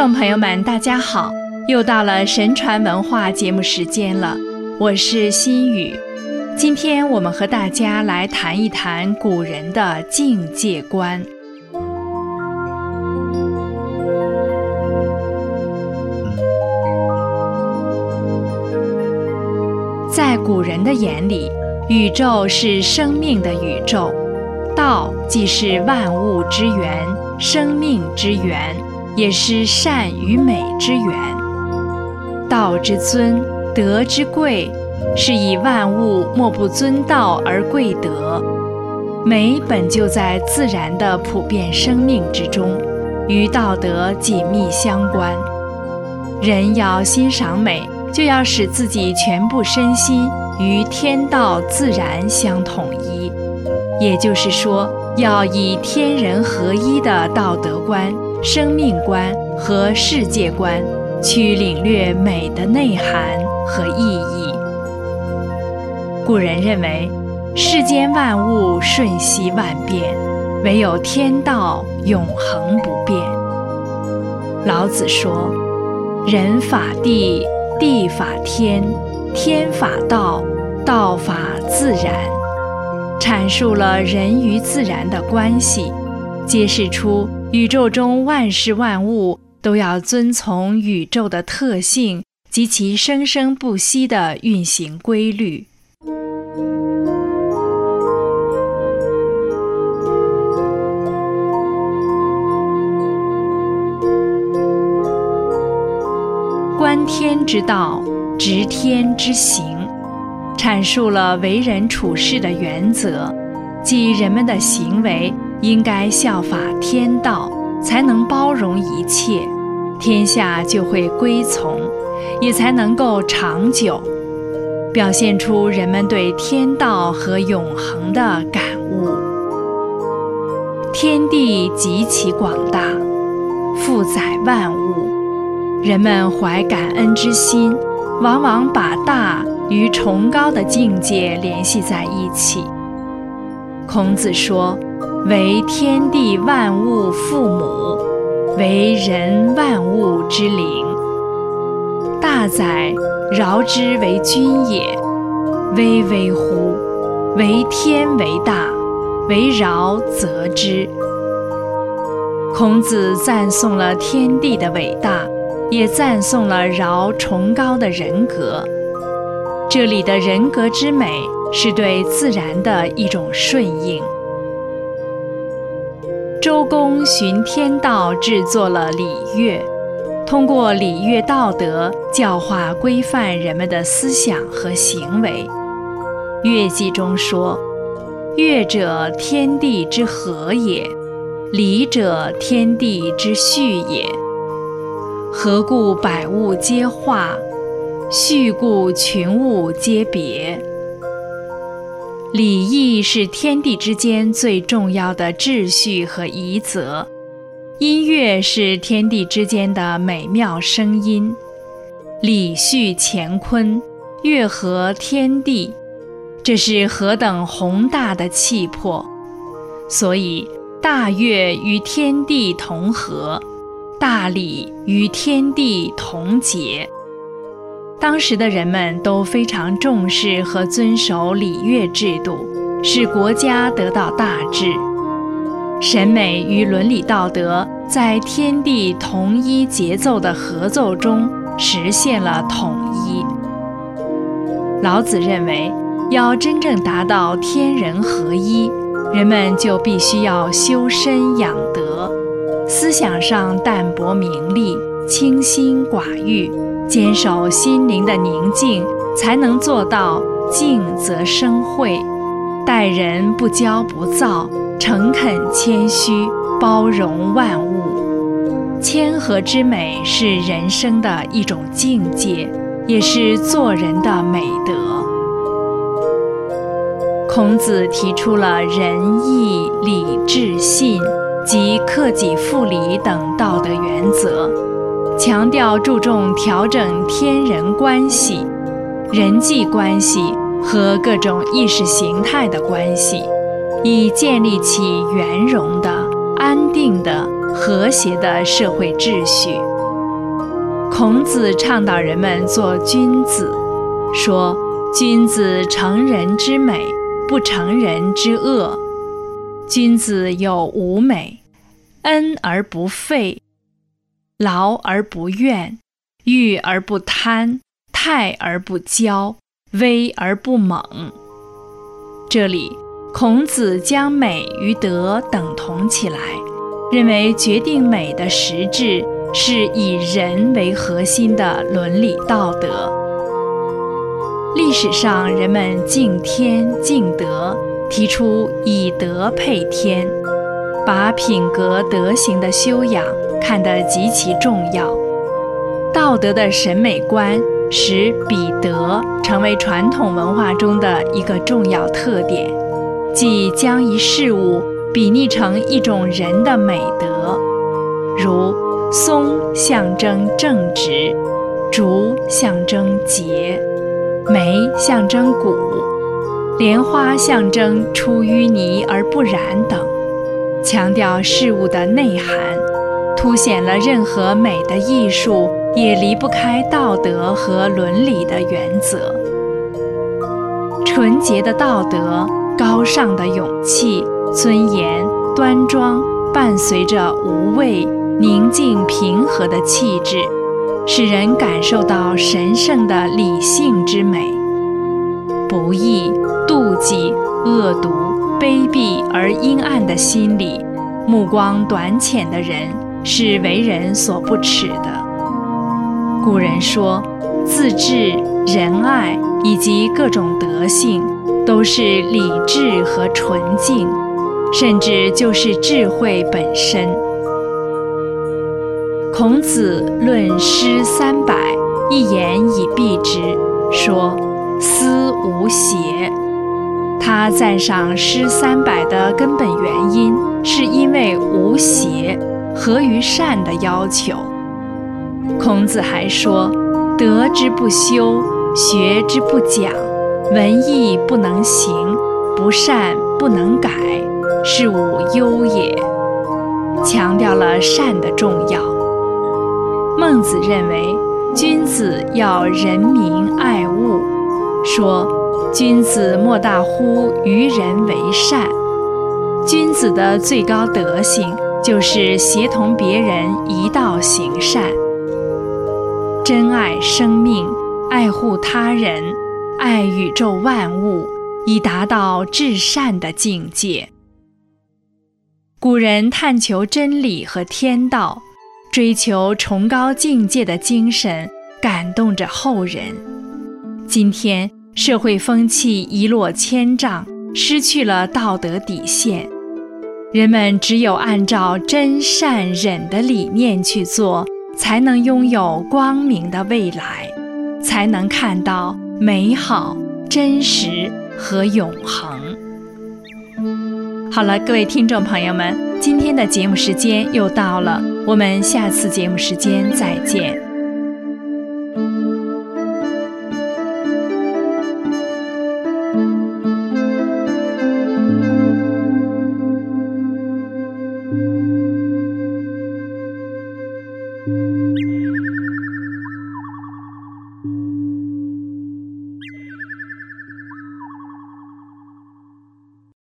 听众朋友们，大家好！又到了神传文化节目时间了，我是心雨。今天我们和大家来谈一谈古人的境界观。在古人的眼里，宇宙是生命的宇宙，道即是万物之源，生命之源。也是善与美之源，道之尊，德之贵，是以万物莫不尊道而贵德。美本就在自然的普遍生命之中，与道德紧密相关。人要欣赏美，就要使自己全部身心与天道自然相统一，也就是说，要以天人合一的道德观。生命观和世界观，去领略美的内涵和意义。古人认为，世间万物瞬息万变，唯有天道永恒不变。老子说：“人法地，地法天，天法道，道法自然。”阐述了人与自然的关系，揭示出。宇宙中万事万物都要遵从宇宙的特性及其生生不息的运行规律。观天之道，执天之行，阐述了为人处事的原则，即人们的行为。应该效法天道，才能包容一切，天下就会归从，也才能够长久，表现出人们对天道和永恒的感悟。天地极其广大，负载万物，人们怀感恩之心，往往把大与崇高的境界联系在一起。孔子说。为天地万物父母，为人万物之灵。大哉，尧之为君也！巍巍乎！为天为大，为尧则之。孔子赞颂了天地的伟大，也赞颂了尧崇高的人格。这里的人格之美，是对自然的一种顺应。周公循天道制作了礼乐，通过礼乐道德教化规范人们的思想和行为。乐记中说：“乐者，天地之和也；礼者，天地之序也。和故百物皆化，序故群物皆别。”礼义是天地之间最重要的秩序和仪则，音乐是天地之间的美妙声音，礼序乾坤，乐和天地，这是何等宏大的气魄！所以，大乐与天地同和，大礼与天地同节。当时的人们都非常重视和遵守礼乐制度，使国家得到大治。审美与伦理道德在天地同一节奏的合奏中实现了统一。老子认为，要真正达到天人合一，人们就必须要修身养德，思想上淡泊名利，清心寡欲。坚守心灵的宁静，才能做到静则生慧；待人不骄不躁，诚恳谦虚，包容万物。谦和之美是人生的一种境界，也是做人的美德。孔子提出了仁义礼智信及克己复礼等道德原则。强调注重调整天人关系、人际关系和各种意识形态的关系，以建立起圆融的、安定的、和谐的社会秩序。孔子倡导人们做君子，说：“君子成人之美，不成人之恶。君子有五美：恩而不废，劳而不怨，欲而不贪，泰而不骄，威而不猛。”这里，孔子将美与德等同起来，认为决定美的实质是以人为核心的伦理道德。历史上，人们敬天敬德，提出以德配天，把品格德行的修养看得极其重要。道德的审美观。使比德成为传统文化中的一个重要特点，即将一事物比拟成一种人的美德。如松象征正直，竹象征节，梅象征谷，莲花象征出淤泥而不染等，强调事物的内涵，凸显了任何美的艺术。也离不开道德和伦理的原则。纯洁的道德、高尚的勇气、尊严、端庄，伴随着无畏、宁静、平和的气质，使人感受到神圣的理性之美。不义、妒忌、恶毒、卑鄙而阴暗的心理，目光短浅的人，是为人所不耻的。古人说，自制、仁爱以及各种德性，都是理智和纯净，甚至就是智慧本身。孔子论诗三百，一言以蔽之，说：“思无邪。”他赞赏诗三百的根本原因，是因，合于善的要求。孔子还说：“德之不修，学之不讲，文艺不能行，不善不能改，是无忧也。”强调了善的重要。孟子认为，君子要人民爱物，说：“君子莫大乎与人为善。”君子的最高德行，就是协同别人一道行善。珍爱生命，爱护他人，爱宇宙万物，以达到至善的境界。古人探求真理和天道，追求崇高境界的精神，感动着后人。今天社会风气一落千丈，失去了道德底线，人们只有按照真善忍的理念去做。才能拥有光明的未来，才能看到美好、真实和永恒。好了，各位听众朋友们，今天的节目时间又到了，我们下次节目时间再见。